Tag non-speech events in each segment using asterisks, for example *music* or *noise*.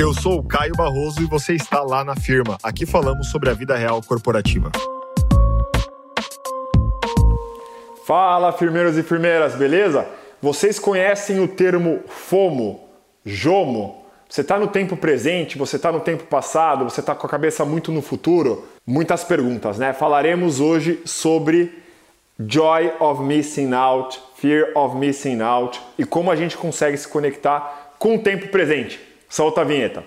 Eu sou o Caio Barroso e você está lá na firma. Aqui falamos sobre a vida real corporativa. Fala, firmeiros e firmeiras, beleza? Vocês conhecem o termo FOMO, JOMO? Você está no tempo presente, você está no tempo passado, você está com a cabeça muito no futuro? Muitas perguntas, né? Falaremos hoje sobre Joy of Missing Out, Fear of Missing Out e como a gente consegue se conectar com o tempo presente. Solta a vinheta.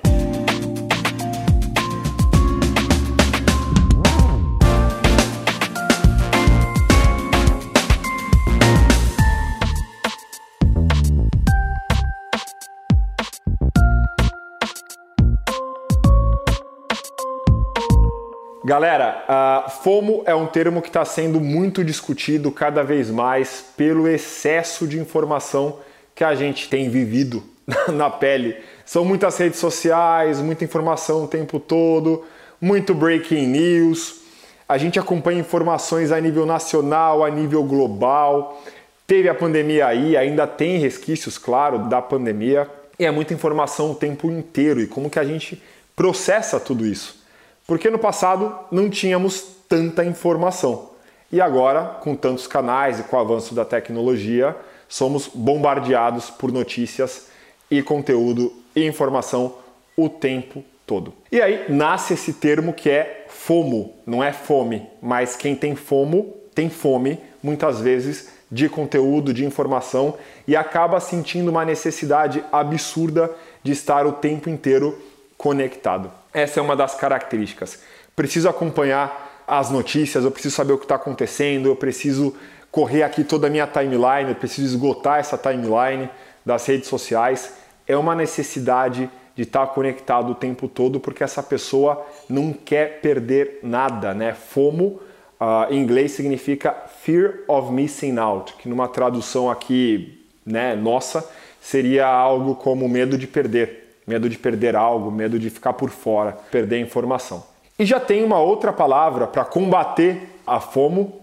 Galera, uh, FOMO é um termo que está sendo muito discutido cada vez mais pelo excesso de informação que a gente tem vivido *laughs* na pele são muitas redes sociais, muita informação o tempo todo, muito breaking news. A gente acompanha informações a nível nacional, a nível global. Teve a pandemia aí, ainda tem resquícios, claro, da pandemia. E é muita informação o tempo inteiro. E como que a gente processa tudo isso? Porque no passado não tínhamos tanta informação. E agora, com tantos canais e com o avanço da tecnologia, somos bombardeados por notícias e conteúdo e informação o tempo todo. E aí nasce esse termo que é FOMO, não é fome, mas quem tem FOMO tem fome, muitas vezes, de conteúdo, de informação e acaba sentindo uma necessidade absurda de estar o tempo inteiro conectado. Essa é uma das características. Preciso acompanhar as notícias, eu preciso saber o que está acontecendo, eu preciso correr aqui toda a minha timeline, eu preciso esgotar essa timeline das redes sociais é uma necessidade de estar conectado o tempo todo, porque essa pessoa não quer perder nada, né? FOMO uh, em inglês significa Fear of Missing Out, que numa tradução aqui, né, nossa, seria algo como medo de perder, medo de perder algo, medo de ficar por fora, perder informação. E já tem uma outra palavra para combater a FOMO,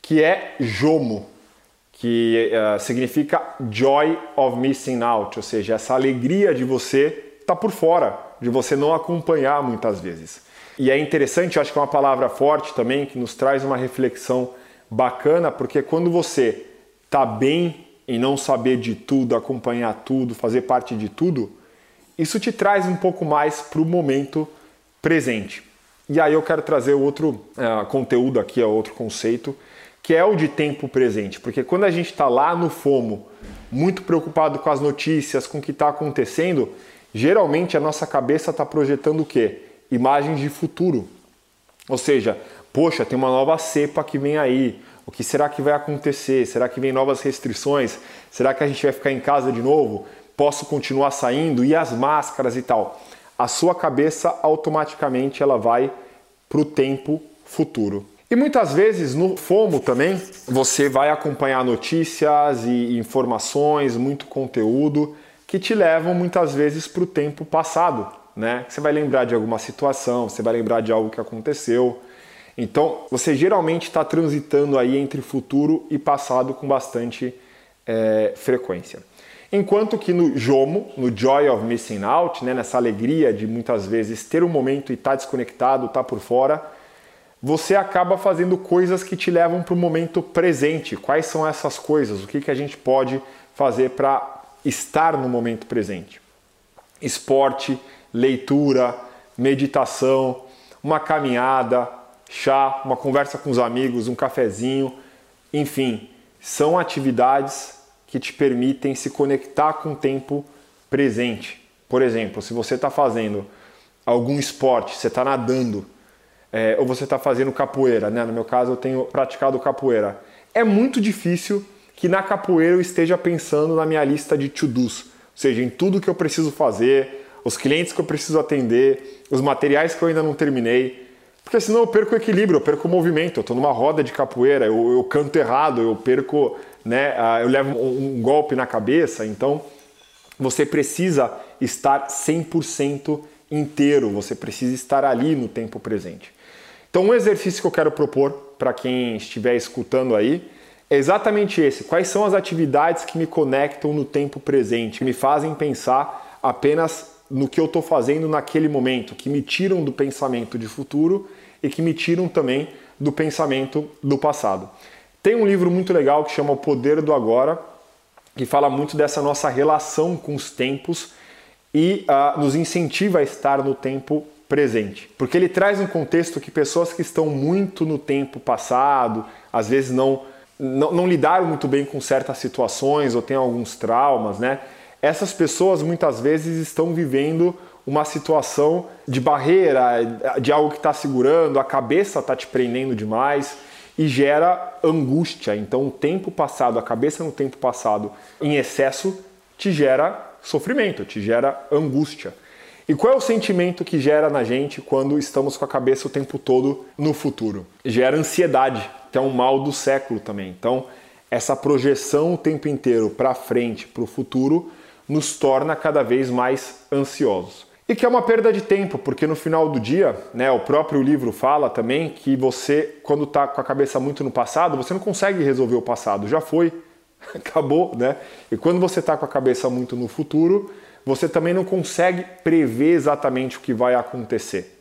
que é JOMO que uh, significa joy of missing out, ou seja, essa alegria de você estar tá por fora, de você não acompanhar muitas vezes. E é interessante, acho que é uma palavra forte também, que nos traz uma reflexão bacana, porque quando você está bem em não saber de tudo, acompanhar tudo, fazer parte de tudo, isso te traz um pouco mais para o momento presente. E aí eu quero trazer outro uh, conteúdo aqui, outro conceito, que é o de tempo presente, porque quando a gente está lá no FOMO, muito preocupado com as notícias, com o que está acontecendo, geralmente a nossa cabeça está projetando o quê? Imagens de futuro. Ou seja, poxa, tem uma nova cepa que vem aí. O que será que vai acontecer? Será que vem novas restrições? Será que a gente vai ficar em casa de novo? Posso continuar saindo? E as máscaras e tal? A sua cabeça automaticamente ela vai para o tempo futuro. E muitas vezes no FOMO também você vai acompanhar notícias e informações, muito conteúdo que te levam muitas vezes para o tempo passado, né? Você vai lembrar de alguma situação, você vai lembrar de algo que aconteceu. Então você geralmente está transitando aí entre futuro e passado com bastante é, frequência. Enquanto que no JOMO, no Joy of Missing Out, né, nessa alegria de muitas vezes ter um momento e estar tá desconectado, estar tá por fora, você acaba fazendo coisas que te levam para o momento presente. Quais são essas coisas? O que, que a gente pode fazer para estar no momento presente? Esporte, leitura, meditação, uma caminhada, chá, uma conversa com os amigos, um cafezinho, enfim, são atividades que te permitem se conectar com o tempo presente. Por exemplo, se você está fazendo algum esporte, você está nadando, é, ou você está fazendo capoeira, né? No meu caso, eu tenho praticado capoeira. É muito difícil que na capoeira eu esteja pensando na minha lista de to-dos, ou seja, em tudo que eu preciso fazer, os clientes que eu preciso atender, os materiais que eu ainda não terminei, porque senão eu perco o equilíbrio, eu perco o movimento. Eu estou numa roda de capoeira, eu, eu, canto errado, eu perco, né? Eu levo um, um golpe na cabeça. Então, você precisa estar 100% inteiro, você precisa estar ali no tempo presente. Então, um exercício que eu quero propor para quem estiver escutando aí é exatamente esse: quais são as atividades que me conectam no tempo presente, que me fazem pensar apenas no que eu estou fazendo naquele momento, que me tiram do pensamento de futuro e que me tiram também do pensamento do passado. Tem um livro muito legal que chama O Poder do Agora, que fala muito dessa nossa relação com os tempos e uh, nos incentiva a estar no tempo presente. Porque ele traz um contexto que pessoas que estão muito no tempo passado, às vezes não, não, não lidaram muito bem com certas situações ou têm alguns traumas, né? Essas pessoas muitas vezes estão vivendo uma situação de barreira, de algo que está segurando, a cabeça está te prendendo demais e gera angústia. Então, o tempo passado, a cabeça no tempo passado em excesso te gera sofrimento, te gera angústia. E qual é o sentimento que gera na gente quando estamos com a cabeça o tempo todo no futuro? Gera ansiedade, que é um mal do século também. Então, essa projeção o tempo inteiro para frente, para o futuro, nos torna cada vez mais ansiosos. E que é uma perda de tempo, porque no final do dia, né, o próprio livro fala também que você, quando está com a cabeça muito no passado, você não consegue resolver o passado, já foi, *laughs* acabou, né? E quando você está com a cabeça muito no futuro, você também não consegue prever exatamente o que vai acontecer.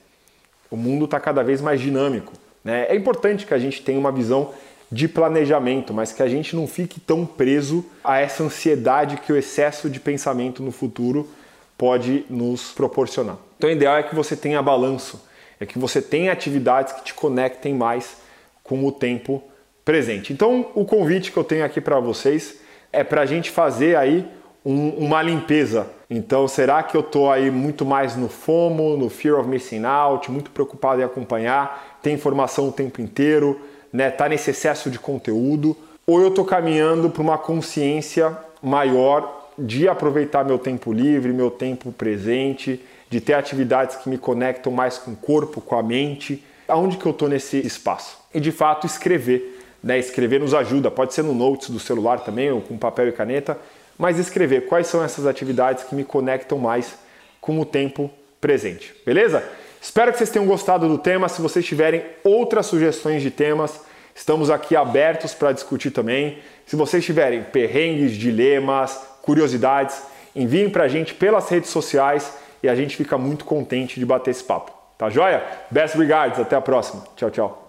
O mundo está cada vez mais dinâmico. Né? É importante que a gente tenha uma visão de planejamento, mas que a gente não fique tão preso a essa ansiedade que o excesso de pensamento no futuro pode nos proporcionar. Então, o ideal é que você tenha balanço, é que você tenha atividades que te conectem mais com o tempo presente. Então, o convite que eu tenho aqui para vocês é para a gente fazer aí um, uma limpeza. Então, será que eu estou aí muito mais no FOMO, no Fear of Missing Out, muito preocupado em acompanhar, ter informação o tempo inteiro, né? Tá nesse excesso de conteúdo, ou eu estou caminhando para uma consciência maior de aproveitar meu tempo livre, meu tempo presente, de ter atividades que me conectam mais com o corpo, com a mente. Aonde que eu estou nesse espaço? E de fato escrever, né? Escrever nos ajuda, pode ser no notes do celular também ou com papel e caneta mas escrever quais são essas atividades que me conectam mais com o tempo presente. Beleza? Espero que vocês tenham gostado do tema. Se vocês tiverem outras sugestões de temas, estamos aqui abertos para discutir também. Se vocês tiverem perrengues, dilemas, curiosidades, enviem para a gente pelas redes sociais e a gente fica muito contente de bater esse papo. Tá joia? Best regards, até a próxima. Tchau, tchau.